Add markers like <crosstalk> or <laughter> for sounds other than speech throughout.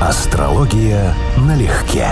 Астрология налегке.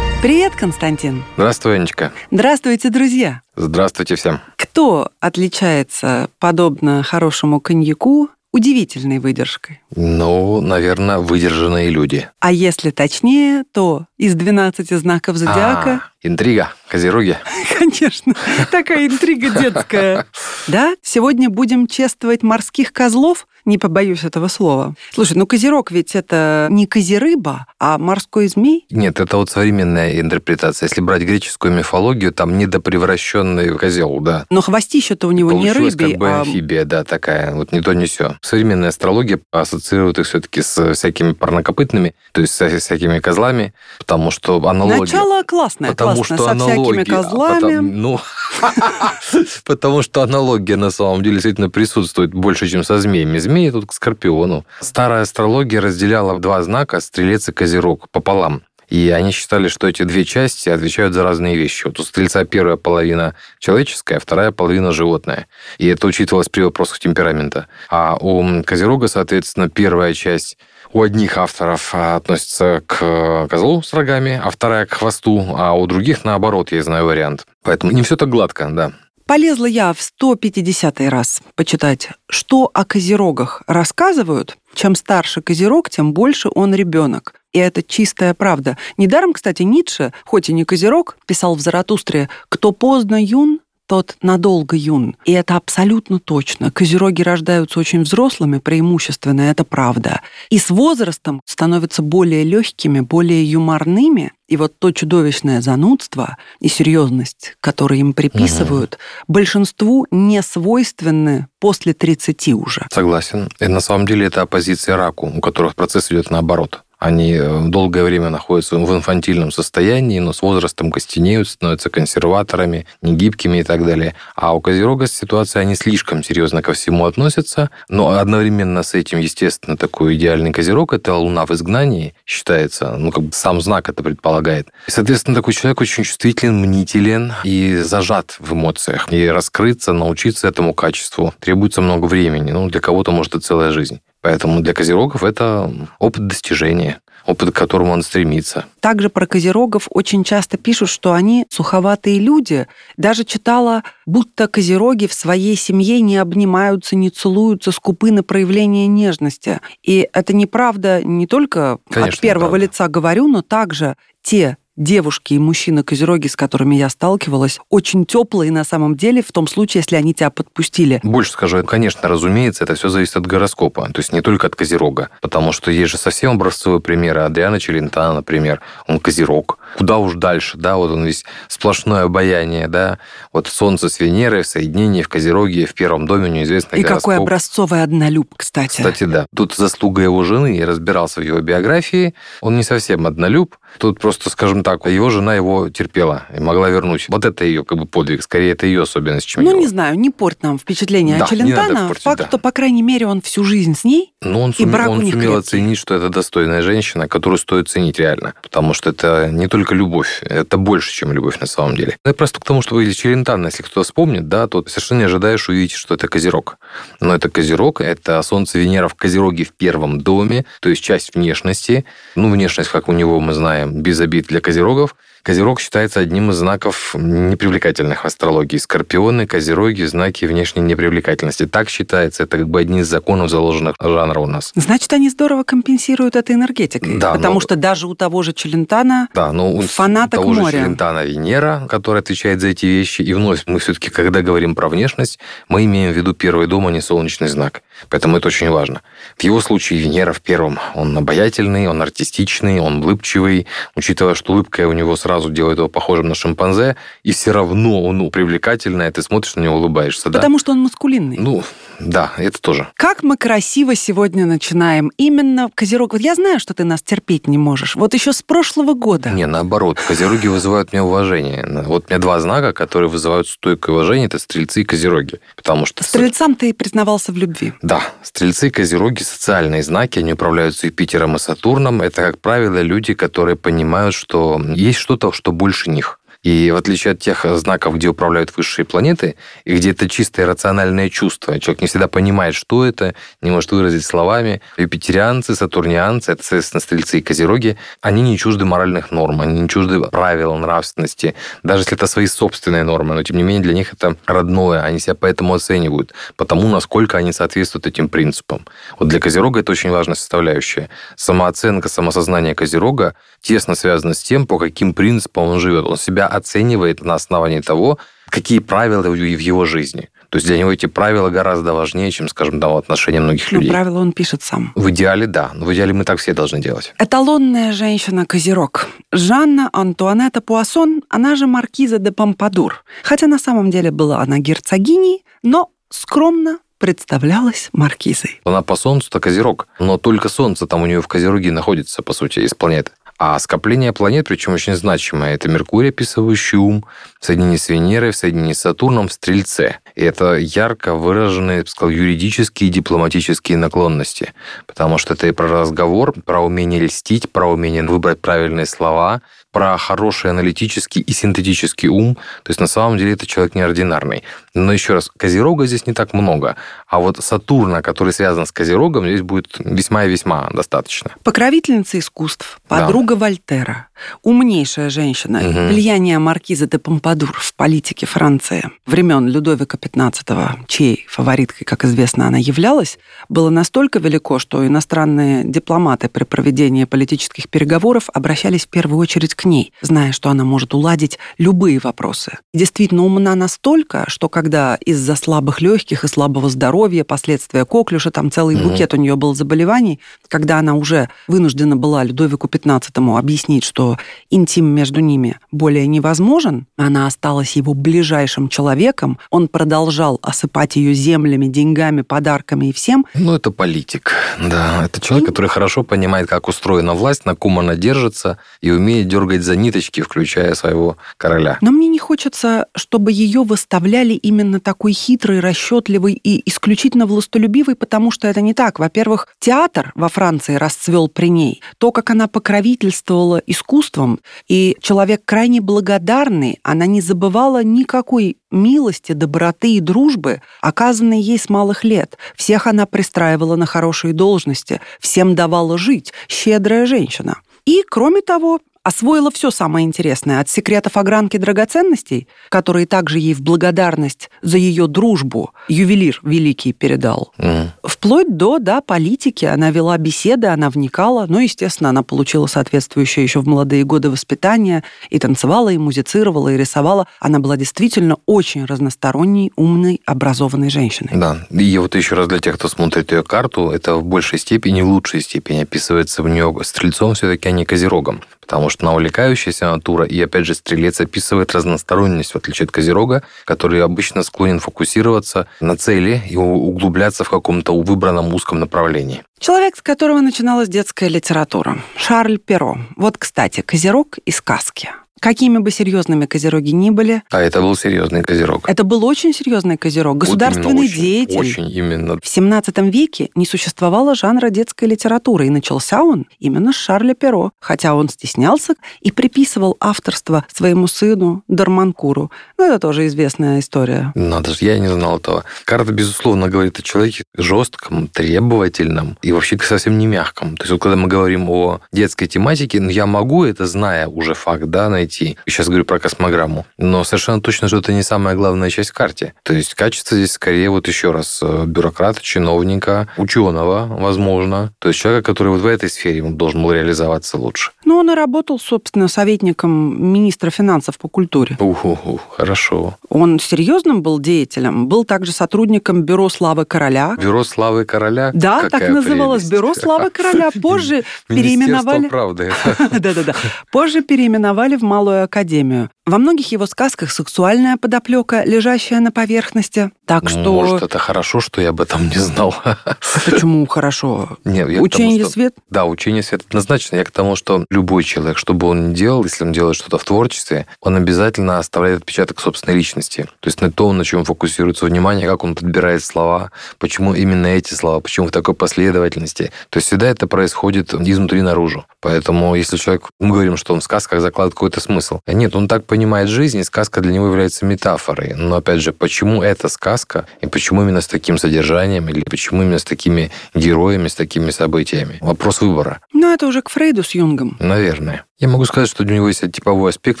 Привет, Константин. Здравствуй, Анечка. Здравствуйте, друзья. Здравствуйте всем. Кто отличается, подобно хорошему коньяку, удивительной выдержкой? Ну, наверное, выдержанные люди. А если точнее, то из 12 знаков зодиака... Интрига, козероги. <laughs> Конечно, такая интрига детская. Да, сегодня будем чествовать морских козлов, не побоюсь этого слова. Слушай, ну козерог ведь это не козерыба, а морской змей? Нет, это вот современная интерпретация. Если брать греческую мифологию, там недопревращенный козел, да. Но хвостище-то у него Получилось не рыбий, как бы а... амфибия, да, такая. Вот не то, не все. Современная астрология ассоциирует их все-таки с всякими парнокопытными, то есть со всякими козлами, потому что аналогия... Начало классное, Потому классное, что со аналогия, а козлами. потом- ну, <laughs> потому что аналогия на самом деле действительно присутствует больше, чем со змеями. Змеи тут к скорпиону. Старая астрология разделяла два знака стрелец и козерог пополам. И они считали, что эти две части отвечают за разные вещи. Вот у стрельца первая половина человеческая, а вторая половина животная. И это учитывалось при вопросах темперамента. А у козерога, соответственно, первая часть у одних авторов а, относится к козлу с рогами, а вторая к хвосту, а у других наоборот, я знаю вариант. Поэтому не все так гладко, да. Полезла я в 150 раз почитать, что о козерогах рассказывают. Чем старше козерог, тем больше он ребенок. И это чистая правда. Недаром, кстати, Ницше, хоть и не козерог, писал в Заратустре «Кто поздно юн, тот надолго юн». И это абсолютно точно. Козероги рождаются очень взрослыми, преимущественно, это правда. И с возрастом становятся более легкими, более юморными. И вот то чудовищное занудство и серьезность, которые им приписывают, большинству не свойственны после 30 уже. Согласен. И на самом деле это оппозиция раку, у которых процесс идет наоборот. Они э, долгое время находятся в инфантильном состоянии, но с возрастом костенеют, становятся консерваторами, негибкими и так далее. А у Козерога ситуация, они слишком серьезно ко всему относятся, но одновременно с этим, естественно, такой идеальный Козерог – это Луна в изгнании, считается, ну, как бы сам знак это предполагает. И, соответственно, такой человек очень чувствителен, мнителен и зажат в эмоциях. И раскрыться, научиться этому качеству требуется много времени. Ну, для кого-то, может, и целая жизнь. Поэтому для козерогов это опыт достижения, опыт, к которому он стремится. Также про козерогов очень часто пишут, что они суховатые люди. Даже читала, будто козероги в своей семье не обнимаются, не целуются, скупы на проявление нежности. И это неправда не только Конечно, от первого неправда. лица говорю, но также те девушки и мужчины-козероги, с которыми я сталкивалась, очень теплые на самом деле, в том случае, если они тебя подпустили. Больше скажу, конечно, разумеется, это все зависит от гороскопа, то есть не только от Козерога, потому что есть же совсем образцовые примеры. Адриана Челентана, например, он Козерог. Куда уж дальше, да, вот он весь сплошное обаяние, да, вот Солнце с Венерой в соединении в Козероге, в первом доме у него известный И гороскоп. какой образцовый однолюб, кстати. Кстати, да. Тут заслуга его жены, я разбирался в его биографии. Он не совсем однолюб. Тут просто, скажем так, его жена его терпела и могла вернуть. Вот это ее как бы подвиг. Скорее, это ее особенность, чем Ну, его. не знаю, не порт нам впечатление Да, о не Челентано. надо портить, Факт, да. что, по крайней мере, он всю жизнь с ней. Но он, И брак он у них сумел крепкий. оценить, что это достойная женщина, которую стоит ценить реально. Потому что это не только любовь, это больше, чем любовь на самом деле. Я просто к тому, что или Челентано, если кто вспомнит, да, то совершенно не ожидаешь увидеть, что это Козерог. Но это Козерог, это Солнце Венера в Козероге в первом доме, то есть часть внешности. Ну, внешность, как у него мы знаем, без обид для Козерогов. Козерог считается одним из знаков непривлекательных в астрологии. Скорпионы, Козероги – знаки внешней непривлекательности. Так считается, это как бы один из законов, заложенных жанра у нас. Значит, они здорово компенсируют это энергетикой. Да, потому но- что даже у того же Челентана Да, но у Фанаток того же моря. Челентана Венера, которая отвечает за эти вещи. И вновь мы все-таки, когда говорим про внешность, мы имеем в виду первый дом, а не солнечный знак. Поэтому это очень важно. В его случае Венера в первом. Он обаятельный, он артистичный, он улыбчивый. Учитывая, что улыбка у него сразу делает его похожим на шимпанзе, и все равно он привлекательный, а ты смотришь на него, улыбаешься. Да? Потому что он маскулинный. Ну, да, это тоже. Как мы красиво сегодня начинаем. Именно Козерог. Вот я знаю, что ты нас терпеть не можешь. Вот еще с прошлого года. Не, наоборот, козероги вызывают меня уважение. Вот у меня два знака, которые вызывают стойкое уважение, это стрельцы и козероги. Потому что... Стрельцам ты признавался в любви. Да, стрельцы и козероги – социальные знаки, они управляются Юпитером и Сатурном. Это, как правило, люди, которые понимают, что есть что-то, что больше них. И в отличие от тех знаков, где управляют высшие планеты, и где это чистое рациональное чувство, человек не всегда понимает, что это, не может выразить словами, юпитерианцы, сатурнианцы, это, соответственно, стрельцы и козероги, они не чужды моральных норм, они не чужды правил нравственности, даже если это свои собственные нормы, но тем не менее для них это родное, они себя поэтому оценивают, потому насколько они соответствуют этим принципам. Вот для козерога это очень важная составляющая. Самооценка, самосознание козерога тесно связано с тем, по каким принципам он живет. Он себя оценивает на основании того, какие правила в его жизни. То есть для него эти правила гораздо важнее, чем, скажем, да, отношения многих Ну, людей. правила он пишет сам. В идеале, да. Но в идеале мы так все должны делать. Эталонная женщина-козерог. Жанна Антуанетта Пуассон, она же маркиза де Помпадур. Хотя на самом деле была она герцогиней, но скромно представлялась маркизой. Она по Солнцу-то Козерог, но только Солнце там у нее в Козероге находится, по сути, из планеты. А скопление планет, причем очень значимое, это Меркурий, описывающий ум, в соединении с Венерой, в соединении с Сатурном, в Стрельце. И это ярко выраженные, я бы сказал, юридические и дипломатические наклонности. Потому что это и про разговор, про умение льстить, про умение выбрать правильные слова, про хороший аналитический и синтетический ум. То есть на самом деле это человек неординарный. Но еще раз, Козерога здесь не так много. А вот Сатурна, который связан с Козерогом, здесь будет весьма и весьма достаточно. Покровительница искусств, подруга Вольтера, умнейшая женщина, Мгм. влияние маркиза де Помпадур в политике Франции времен Людовика XV, чьей фавориткой, как известно, она являлась, было настолько велико, что иностранные дипломаты при проведении политических переговоров обращались в первую очередь к ней, зная, что она может уладить любые вопросы. Действительно умна настолько, что когда из-за слабых легких и слабого здоровья, последствия коклюша, там целый Мгм. букет у нее был заболеваний, когда она уже вынуждена была Людовику XV объяснить, что интим между ними более невозможен, она осталась его ближайшим человеком, он продолжал осыпать ее землями, деньгами, подарками и всем, Ну, это политик. Да, это человек, который хорошо понимает, как устроена власть, на ком она держится, и умеет дергать за ниточки, включая своего короля. Но мне не хочется, чтобы ее выставляли именно такой хитрой, расчетливой и исключительно властолюбивой, потому что это не так. Во-первых, театр во Франции расцвел при ней. То, как она покровительствовала искусством, и человек крайне благодарный, она не забывала никакой милости, доброты и дружбы, оказанной ей с малых лет. Всех она пристраивала на хорошие должности, всем давала жить. Щедрая женщина. И, кроме того, освоила все самое интересное от секретов огранки драгоценностей, которые также ей в благодарность за ее дружбу ювелир великий передал, Мгм. вплоть до да, политики. Она вела беседы, она вникала, ну, естественно, она получила соответствующее еще в молодые годы воспитание и танцевала, и музицировала, и рисовала. Она была действительно очень разносторонней, умной, образованной женщиной. Да. И вот еще раз для тех, кто смотрит ее карту, это в большей степени, в лучшей степени описывается в нее стрельцом все-таки, а не козерогом. Потому что она увлекающаяся натура, и опять же стрелец описывает разносторонность, в отличие от козерога, который обычно склонен фокусироваться на цели и углубляться в каком-то выбранном узком направлении. Человек, с которого начиналась детская литература. Шарль Перо. Вот, кстати, козерог и сказки. Какими бы серьезными козероги ни были, А это был серьезный козерог. это был очень серьезный козерог, Вот государственный именно очень, деятель. Очень именно. В XVII веке не существовало жанра детской литературы, и начался он именно с Шарля Перо, хотя он стеснялся и приписывал авторство своему сыну Дарманкуру. Ну, это тоже известная история. Надо же, я не знал этого. Карта, безусловно, говорит о человеке жестком, требовательном и вообще совсем не мягком. То есть, вот когда мы говорим о детской тематике, ну, я могу это, зная уже факт, да, найти. Сейчас говорю про космограмму. Но совершенно точно, что это не самая главная часть в карте. То есть, качество здесь скорее, вот еще раз, э, бюрократа, чиновника, ученого, возможно. То есть, человека, который вот в этой сфере он должен был реализоваться лучше. Ну, он и работал, собственно, советником министра финансов по культуре. Уху, хорошо. Он серьезным был деятелем, был также сотрудником Бюро славы короля. Бюро славы короля? Да, так Какая называлось прелесть. Бюро славы короля. Позже переименовали. правды. <laughs> Да-да-да. Позже переименовали в Малую Академию. Во многих его сказках сексуальная подоплека, лежащая на поверхности. Так что... Может, это хорошо, что я об этом не знал. <laughs> Почему хорошо? Нет, я к тому, Учение что- свет? Да, учение свет однозначно. Я к тому, что любой человек, что бы он ни делал, если он делает что-то в творчестве, он обязательно оставляет отпечаток собственной личности. То есть на то, на чем фокусируется внимание, как он подбирает слова, почему именно эти слова, почему в такой последовательности. То есть всегда это происходит изнутри наружу. Поэтому если человек, мы говорим, что он в сказках закладывает какой-то смысл. Нет, он так понимает жизнь, и сказка для него является метафорой. Но, опять же, почему эта сказка, и почему именно с таким содержанием, или почему именно с такими героями, с такими событиями? Вопрос выбора. Ну, это уже к Фрейду с Юнгом. Наверное. Я могу сказать, что у него есть типовой аспект,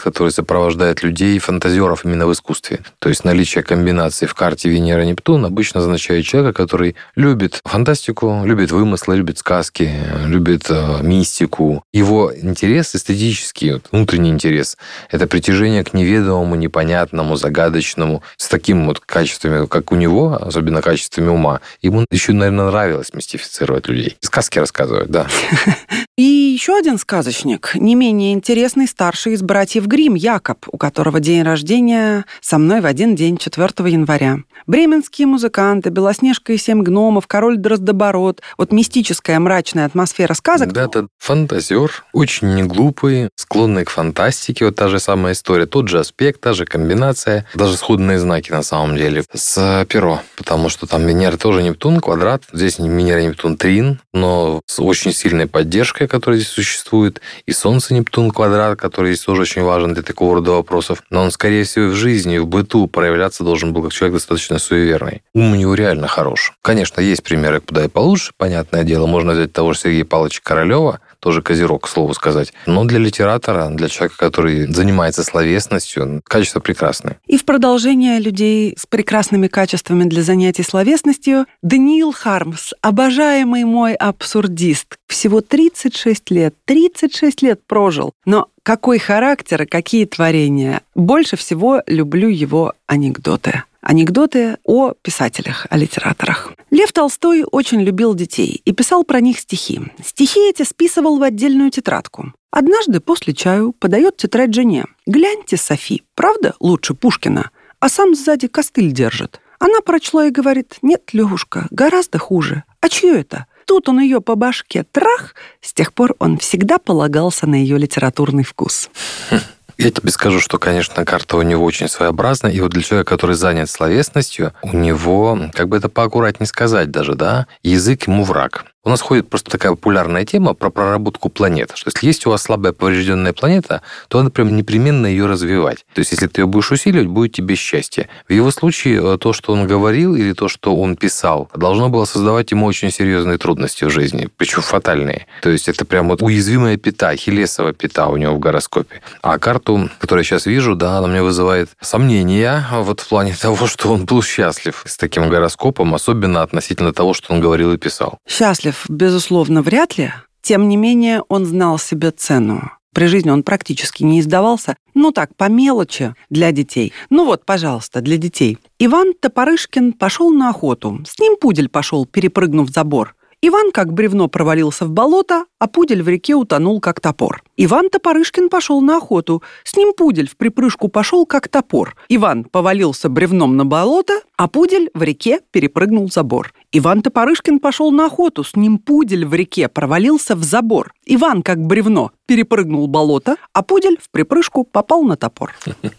который сопровождает людей, фантазеров именно в искусстве. То есть наличие комбинации в карте Венера-Нептун обычно означает человека, который любит фантастику, любит вымыслы, любит сказки, любит э, мистику. Его интерес эстетический, вот, внутренний интерес, это притяжение к неведомому, непонятному, загадочному, с таким вот качествами, как у него, особенно качествами ума. Ему еще, наверное, нравилось мистифицировать людей. Сказки рассказывать, да. <laughs> И еще один сказочник, не менее интересный, старший из братьев Грим Якоб, у которого день рождения со мной в один день, 4 января. Бременские музыканты, Белоснежка и семь гномов, король Дроздоборот. Вот мистическая мрачная атмосфера сказок. Это фантазер, очень неглупый, склонный к фантастике. Вот та же самая история, тот же аспект, та же комбинация, даже сходные знаки на самом деле с перо. Потому что там Венера тоже Нептун, квадрат. Здесь Венера Нептун трин, но с очень сильной поддержкой, которая здесь существует. И Солнце Нептун квадрат, который здесь тоже очень важен для такого рода вопросов. Но он, скорее всего, в жизни, в быту проявляться должен был как человек достаточно суеверный. Ум у него реально хорош. Конечно, есть примеры куда и получше, понятное дело. Можно взять того же Сергея Павловича Королева, тоже козерог, к слову сказать. Но для литератора, для человека, который занимается словесностью, качество прекрасное. И в продолжение людей с прекрасными качествами для занятий словесностью Даниил Хармс, обожаемый мой абсурдист, всего 36 лет, 36 лет прожил, но какой характер и какие творения. Больше всего люблю его анекдоты анекдоты о писателях, о литераторах. Лев Толстой очень любил детей и писал про них стихи. Стихи эти списывал в отдельную тетрадку. Однажды после чаю подает тетрадь жене. «Гляньте, Софи, правда лучше Пушкина?» А сам сзади костыль держит. Она прочла и говорит, «Нет, Левушка, гораздо хуже. А чье это?» Тут он ее по башке трах. С тех пор он всегда полагался на ее литературный вкус. <laughs> Я тебе скажу, что, конечно, карта у него очень своеобразная, и вот для человека, который занят словесностью, у него, как бы это поаккуратнее сказать даже, да, язык ему враг. У нас ходит просто такая популярная тема про проработку планет, что если есть у вас слабая поврежденная планета, то надо прям непременно ее развивать. То есть, если ты ее будешь усиливать, будет тебе счастье. В его случае э, то, что он говорил или то, что он писал, должно было создавать ему очень серьезные трудности в жизни, причем фатальные. То есть, это прям вот уязвимая пята, хилесова пята у него в гороскопе. А карту, которую я сейчас вижу, да, она мне вызывает сомнения вот в плане <laughs> того, что он был счастлив с таким гороскопом, особенно относительно того, что он говорил и писал. Счастлив Лев, безусловно, вряд ли. Тем не менее, он знал себе цену. При жизни он практически не издавался. Ну так, по мелочи для детей. Ну вот, пожалуйста, для детей. Иван Топорышкин пошел на охоту. С ним пудель пошел, перепрыгнув забор. Иван как бревно провалился в болото, а пудель в реке утонул как топор. Иван Топорышкин пошел на охоту. С ним пудель в припрыжку пошел как топор. Иван повалился бревном на болото, а пудель в реке перепрыгнул забор. Иван Топорышкин пошел на охоту, с ним пудель в реке провалился в забор. Иван, как бревно, перепрыгнул болото, а пудель в припрыжку попал на топор. <laughs>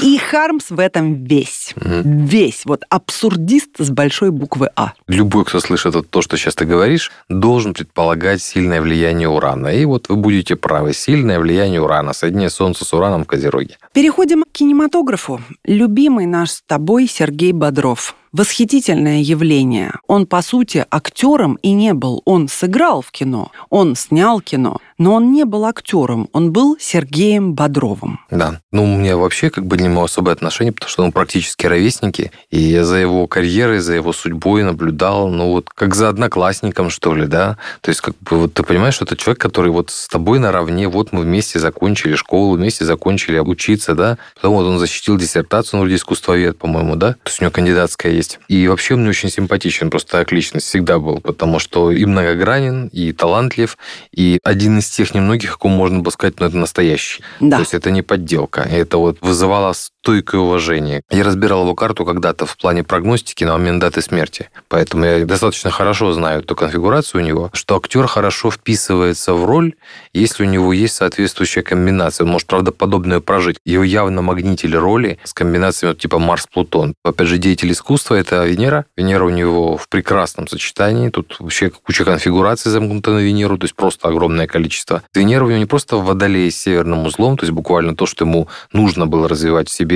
И Хармс в этом весь. Весь. Вот абсурдист с большой буквы А. Любой, кто слышит то, что сейчас ты говоришь, должен предполагать сильное влияние урана. И вот вы будете правы. Сильное влияние урана. Соединение Солнца с ураном в Козероге. Переходим к кинематографу. Любимый наш с тобой Сергей Бодров восхитительное явление. Он, по сути, актером и не был. Он сыграл в кино, он снял кино, но он не был актером, он был Сергеем Бодровым. Да. Ну, у меня вообще как бы не особое отношение, потому что он практически ровесники, и я за его карьерой, за его судьбой наблюдал, ну, вот как за одноклассником, что ли, да? То есть, как бы, вот ты понимаешь, что это человек, который вот с тобой наравне, вот мы вместе закончили школу, вместе закончили учиться, да? Потом вот он защитил диссертацию, он вроде искусствовед, по-моему, да? То есть у него кандидатская есть. И вообще мне очень симпатичен, просто как личность всегда был, потому что и многогранен, и талантлив, и один из тех немногих, о ком можно было сказать, ну, это настоящий. Да. То есть это не подделка. Это вот вызывало стойкое уважение. Я разбирал его карту когда-то в плане прогностики на момент даты смерти. Поэтому я достаточно хорошо знаю эту конфигурацию у него, что актер хорошо вписывается в роль, если у него есть соответствующая комбинация. Он может правдоподобную прожить. Его явно магнитили роли с комбинациями вот, типа Марс-Плутон. Опять же, деятель искусства – это Венера. Венера у него в прекрасном сочетании. Тут вообще куча конфигураций замкнута на Венеру, то есть просто огромное количество. Венера у него не просто в Водолее с северным узлом, то есть буквально то, что ему нужно было развивать в себе.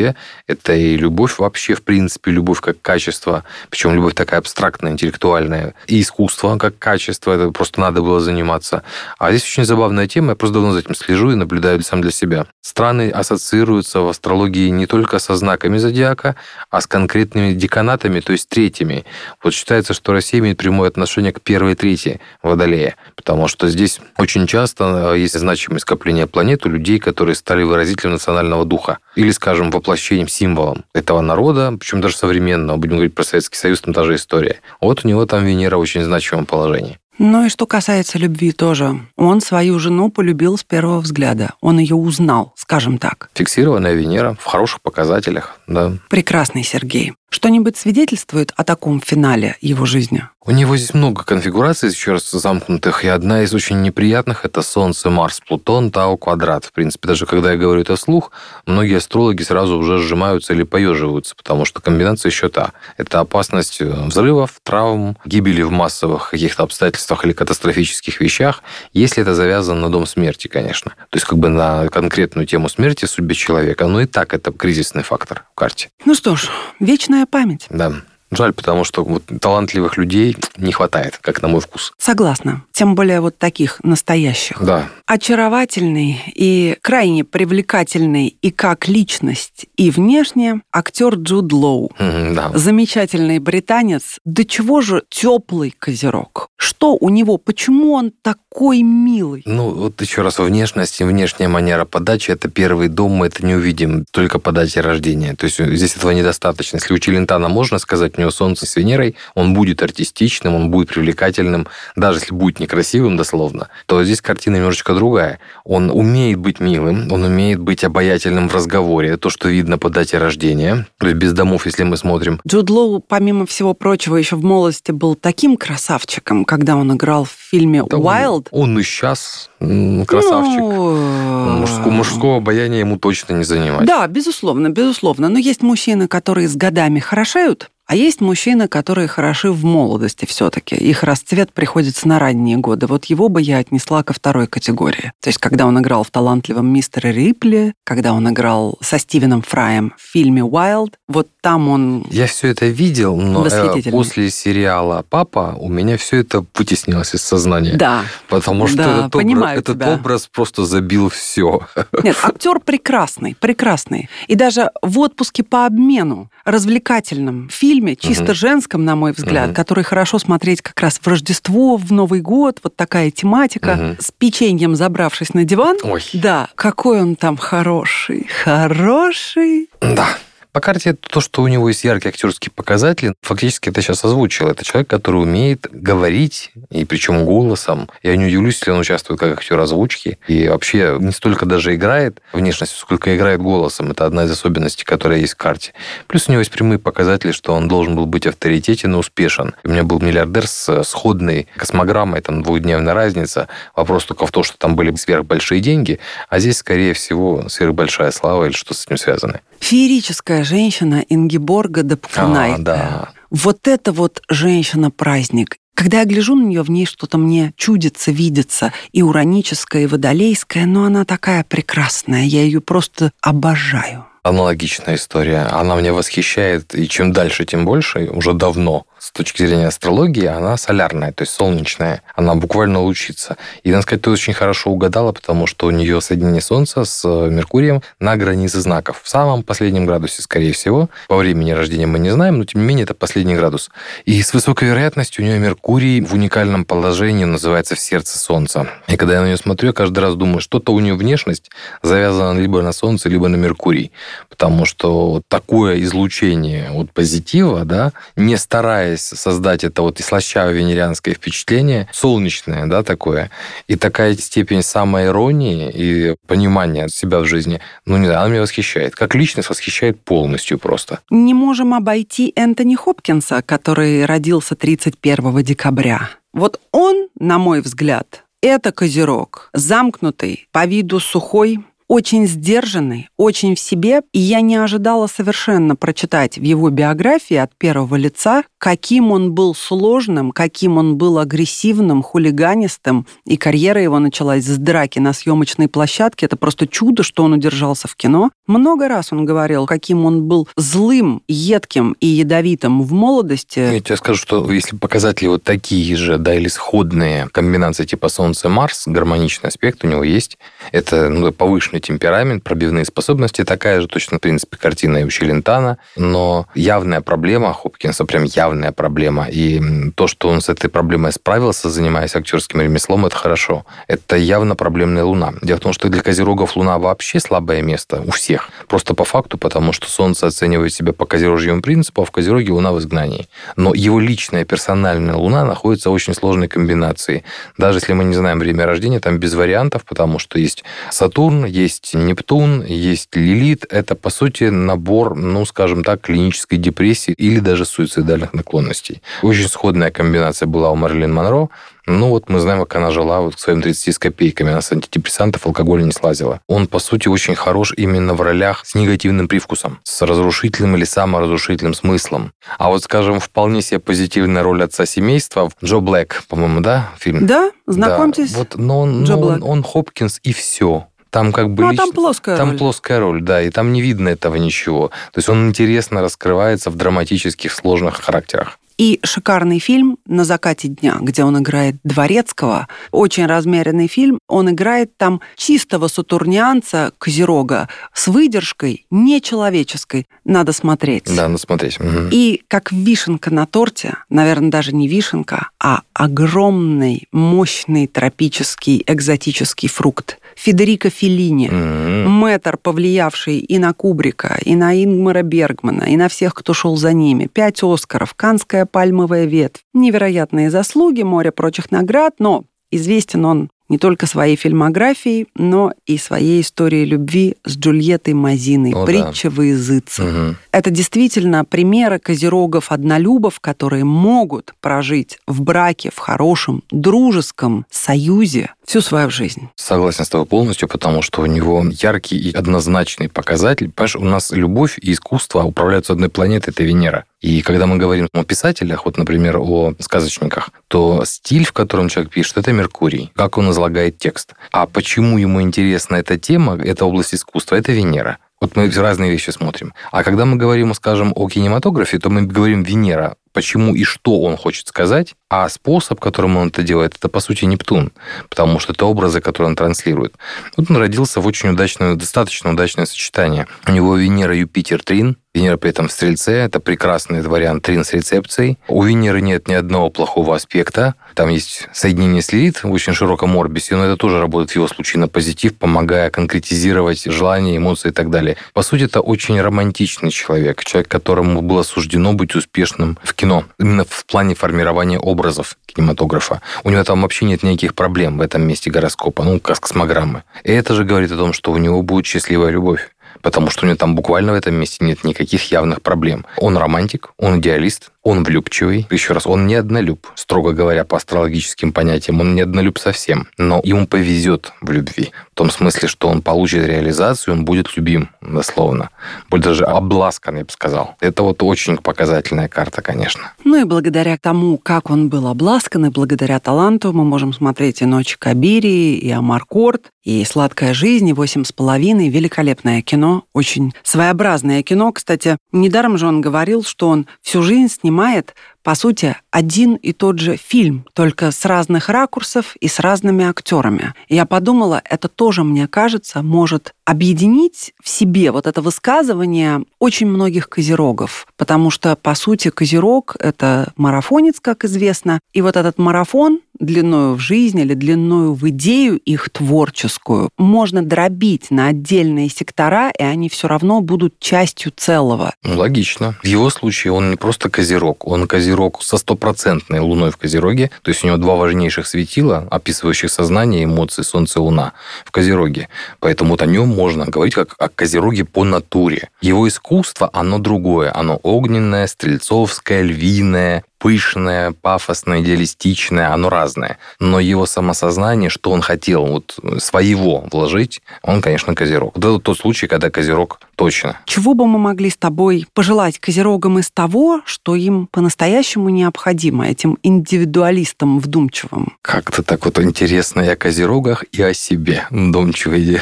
Это и любовь вообще, в принципе, любовь как качество, причем любовь такая абстрактная, интеллектуальная, и искусство как качество, это просто надо было заниматься. А здесь очень забавная тема, я просто давно за этим слежу и наблюдаю сам для себя. Страны ассоциируются в астрологии не только со знаками зодиака, а с конкретными деканатами, то есть третьими. Вот считается, что Россия имеет прямое отношение к первой и третьей Водолея, потому что здесь очень часто э, есть значимое скопление планет у людей, которые стали выразителем национального духа или, скажем, воплощением, символом этого народа, причем даже современного, будем говорить про Советский Союз, там та же история. Вот у него там Венера в очень значимом положении. Ну и что касается любви тоже. Он свою жену полюбил с первого взгляда. Он ее узнал, скажем так. Фиксированная Венера в хороших показателях, да. Прекрасный Сергей. Что-нибудь свидетельствует о таком финале его жизни? У него здесь много конфигураций, еще раз замкнутых, и одна из очень неприятных – это Солнце, Марс, Плутон, Тау, квадрат. В принципе, даже когда я говорю это вслух, многие астрологи сразу уже сжимаются или поеживаются, потому что комбинация еще та. Это опасность взрывов, травм, гибели в массовых каких-то обстоятельствах или катастрофических вещах, если это завязано на дом смерти, конечно. То есть как бы на конкретную тему смерти, судьбе человека. Но и так это кризисный фактор в карте. Ну что ж, вечная память. Да. Жаль, потому что вот талантливых людей не хватает, как на мой вкус. Согласна. Тем более вот таких настоящих. Да. Очаровательный и крайне привлекательный и как личность, и внешне актер Джуд Лоу. Mm, да. Замечательный британец. До чего же теплый козерог? Что у него? Почему он такой милый? Ну, вот еще раз, внешность и внешняя манера подачи – это первый дом, мы это не увидим только по дате рождения. То есть здесь этого недостаточно. Если у Челентана можно сказать, у него Солнце с Венерой, он будет артистичным, он будет привлекательным, даже если будет некрасивым дословно, то здесь картина немножечко другая. Он умеет быть милым, он умеет быть обаятельным в разговоре, то, что видно по дате рождения, то есть без домов, если мы смотрим. Джуд Лоу, помимо всего прочего, еще в молодости был таким красавчиком, когда он играл в фильме Да «Wild». Он, он и сейчас красавчик. Ну, Мужско- мужского обаяния ему точно не занимать. Да, безусловно, безусловно. Но есть мужчины, которые с годами хорошеют, а есть мужчины, которые хороши в молодости все-таки. Их расцвет приходится на ранние годы. Вот его бы я отнесла ко второй категории. То есть, когда он играл в талантливом мистере Рипли, когда он играл со Стивеном Фраем в фильме «Wild», вот там он... Я все это видел, но э, после сериала «Папа» у меня все это вытеснилось из сознания. Да. Потому что Да, этот, образ, этот тебя. образ просто забил все. <laughs> Нет, актер прекрасный, прекрасный. И даже в отпуске по обмену, развлекательном фильме, чисто Мгм. женском, на мой взгляд, Мгм. который хорошо смотреть как раз в Рождество, в Новый год, вот такая тематика, Мгм. с печеньем забравшись на диван. Ой. Да, какой он там хороший, хороший. Да. По карте то, что у него есть яркие актерские показатели, фактически это сейчас озвучил. Это человек, который умеет говорить, и причем голосом. Я не удивлюсь, если он участвует как актер озвучки. И вообще не столько даже играет внешностью, сколько играет голосом. Это одна из особенностей, которая есть в карте. Плюс у него есть прямые показатели, что он должен был быть авторитетен и успешен. У меня был миллиардер с сходной космограммой, там двухдневная разница. Вопрос только в том, что там были сверхбольшие деньги, а здесь, скорее всего, сверхбольшая слава или что с этим связано. Феерическая женщина Ингеборга де Пфунайте. А, да. Вот это вот женщина-праздник. Когда я гляжу на нее, в ней что-то мне чудится, видится, и ураническое, и водолейское, но она такая прекрасная, я ее просто обожаю. Аналогичная история. Она меня восхищает, и чем дальше, тем больше, уже давно. С точки зрения астрологии, она солярная, то есть солнечная. Она буквально лучится. И, надо сказать, ты очень хорошо угадала, потому что у нее соединение Солнца с э, Меркурием на границе знаков. В самом последнем градусе, скорее всего. По времени рождения мы не знаем, но, тем не менее, это последний градус. И с высокой вероятностью у нее Меркурий в уникальном положении называется в сердце Солнца. И когда я на нее смотрю, я каждый раз думаю, что-то у нее внешность завязана либо на Солнце, либо на Меркурий. Потому что такое излучение вот позитива, да, не стараясь создать это вот слащаво-венерианское впечатление, солнечное, да, такое, и такая степень самоиронии и понимания себя в жизни, ну, не знаю, она меня восхищает. Как личность восхищает полностью просто. Не можем обойти Энтони Хопкинса, который родился 31 декабря. Вот он, на мой взгляд, это козерог, замкнутый, по виду сухой, очень сдержанный, очень в себе, и я не ожидала совершенно прочитать в его биографии от первого лица, каким он был сложным, каким он был агрессивным, хулиганистым, и карьера его началась с драки на съемочной площадке. Это просто чудо, что он удержался в кино. Много раз он говорил, каким он был злым, едким и ядовитым в молодости. Я тебе скажу, что если показатели вот такие же, да, или сходные комбинации типа Солнце-Марс, гармоничный аспект у него есть, это ну, повышенный темперамент, пробивные способности, такая же точно, в принципе, картина и у Челентана, но явная проблема Хопкинса, прям явная проблема, и то, что он с этой проблемой справился, занимаясь актерским ремеслом, это хорошо. Это явно проблемная Луна. Дело в том, что для Козерогов Луна вообще слабое место у всех. Просто по факту, потому что Солнце оценивает себя по Козерожьему принципу, а в Козероге Луна в изгнании. Но его личная персональная Луна находится в очень сложной комбинации. Даже если мы не знаем время рождения, там без вариантов, потому что есть Сатурн, есть есть Нептун, есть Лилит. Это, по сути, набор, ну, скажем так, клинической депрессии или даже суицидальных наклонностей. Очень сходная комбинация была у Марлин Монро. Ну вот мы знаем, как она жила вот к своим 30 с копейками. Она с антидепрессантов алкоголь не слазила. Он, по сути, очень хорош именно в ролях с негативным привкусом, с разрушительным или саморазрушительным смыслом. А вот, скажем, вполне себе позитивная роль отца семейства Джо Блэк, по-моему, да, фильм? Да, знакомьтесь. Да. Вот, но он, Джо но он, он Хопкинс и все. Там как бы ну, а лично... там плоская там роль. плоская роль, да, и там не видно этого ничего. То есть он интересно раскрывается в драматических сложных характерах. И шикарный фильм «На закате дня», где он играет Дворецкого. Очень размеренный фильм. Он играет там чистого сатурнианца Козерога с выдержкой нечеловеческой. Надо смотреть. Да, надо смотреть. Угу. И как вишенка на торте, наверное, даже не вишенка, а огромный, мощный тропический экзотический фрукт Федерико Феллини, mm-hmm. мэтр, повлиявший и на Кубрика, и на Ингмара Бергмана, и на всех, кто шел за ними. Пять Оскаров, Канская пальмовая ветвь. Невероятные заслуги, море прочих наград, но известен он не только своей фильмографией, но и своей историей любви с Джульеттой Мазиной, О, притча да. во языце. Угу. Это действительно примеры козерогов-однолюбов, которые могут прожить в браке, в хорошем, дружеском союзе всю свою жизнь. Согласен с тобой полностью, потому что у него яркий и однозначный показатель. Понимаешь, у нас любовь и искусство управляются одной планетой, это Венера. И когда мы говорим о писателях, вот, например, о сказочниках, то стиль, в котором человек пишет, это Меркурий, как он излагает текст. А почему ему интересна эта тема, эта область искусства, это Венера. Вот мы разные вещи смотрим. А когда мы говорим, скажем, о кинематографе, то мы говорим Венера почему и что он хочет сказать, а способ, которым он это делает, это, по сути, Нептун, потому что это образы, которые он транслирует. Вот он родился в очень удачное, достаточно удачное сочетание. У него Венера, Юпитер, Трин, Венера при этом в Стрельце, это прекрасный вариант трин с рецепцией. У Венеры нет ни одного плохого аспекта. Там есть соединение с Лилит в очень широком орбисе, но это тоже работает в его случае на позитив, помогая конкретизировать желания, эмоции и так далее. По сути, это очень романтичный человек, человек, которому было суждено быть успешным в кино, именно в плане формирования образов кинематографа. У него там вообще нет никаких проблем в этом месте гороскопа, ну, как космограммы. И это же говорит о том, что у него будет счастливая любовь потому что у него там буквально в этом месте нет никаких явных проблем. Он романтик, он идеалист, он влюбчивый. Еще раз, он не однолюб. Строго говоря, по астрологическим понятиям, он не однолюб совсем. Но ему повезет в любви. В том смысле, что он получит реализацию, он будет любим, дословно. Будет даже обласкан, я бы сказал. Это вот очень показательная карта, конечно. Ну и благодаря тому, как он был обласкан, и благодаря таланту мы можем смотреть и «Ночь Кабири», и «Амаркорд», и «Сладкая жизнь», и «Восемь с половиной». Великолепное кино, очень своеобразное кино. Кстати, недаром же он говорил, что он всю жизнь снимает по сути, один и тот же фильм, только с разных ракурсов и с разными актерами. Я подумала, это тоже, мне кажется, может объединить в себе вот это высказывание очень многих козерогов, потому что, по сути, козерог — это марафонец, как известно, и вот этот марафон длиною в жизнь или длиною в идею их творческую можно дробить на отдельные сектора, и они все равно будут частью целого. Ну, логично. В его случае он не просто козерог, он козерог со стопроцентной луной в козероге, то есть у него два важнейших светила, описывающих сознание, эмоции, солнце и луна в козероге. Поэтому вот о нем можно говорить как о козероге по натуре. Его искусство, оно другое, оно огненное, стрельцовское, львиное, пышное, пафосное, идеалистичное, оно разное. Но его самосознание, что он хотел вот своего вложить, он, конечно, козерог. Вот это тот случай, когда козерог точно. Чего бы мы могли с тобой пожелать козерогам из того, что им по-настоящему необходимо, этим индивидуалистам вдумчивым? Как-то так вот интересно и о козерогах, и о себе вдумчивые.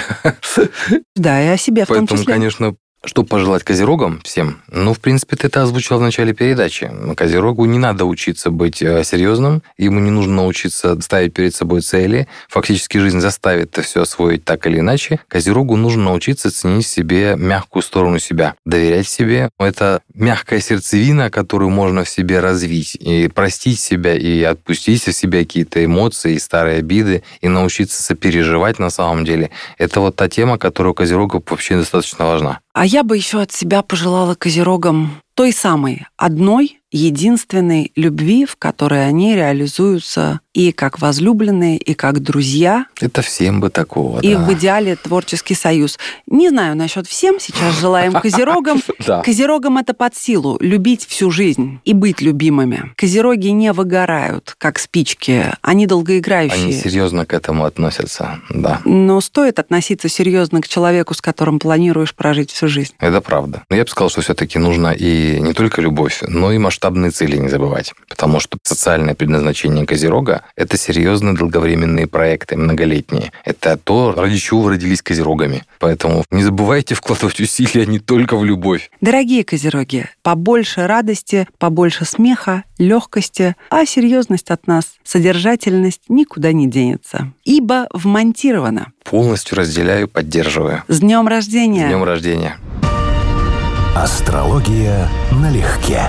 Да, и о себе в Поэтому, том числе. конечно, что пожелать козерогам всем? Ну, в принципе, ты это озвучил в начале передачи. Козерогу не надо учиться быть э, серьезным, ему не нужно научиться ставить перед собой цели. Фактически жизнь заставит это все освоить так или иначе. Козерогу нужно научиться ценить себе мягкую сторону себя, доверять себе. Это мягкая сердцевина, которую можно в себе развить, и простить себя, и отпустить в себя какие-то эмоции, и старые обиды, и научиться сопереживать на самом деле. Это вот та тема, которая у козерогов вообще достаточно важна. А я бы еще от себя пожелала козерогам той самой одной единственной любви, в которой они реализуются и как возлюбленные, и как друзья. Это всем бы такого, И да. в идеале творческий союз. Не знаю насчет всем, сейчас желаем козерогам. <laughs> Козерогам это под силу, любить всю жизнь и быть любимыми. Козероги не выгорают, как спички, они долгоиграющие. Они серьезно к этому относятся, да. Но стоит относиться серьезно к человеку, с которым планируешь прожить всю жизнь. Это правда. Но я бы сказал, что все-таки нужно и не только любовь, но и масштабные цели не забывать. Потому что социальное предназначение Козерога – это серьезные долговременные проекты, многолетние. Это то, ради чего вы родились Козерогами. Поэтому не забывайте вкладывать усилия не только в любовь. Дорогие козероги, побольше радости, побольше смеха, легкости, а серьезность от нас, содержательность никуда не денется. Ибо вмонтировано. Полностью разделяю, поддерживаю. С днем рождения! С днем рождения! Астрология налегке.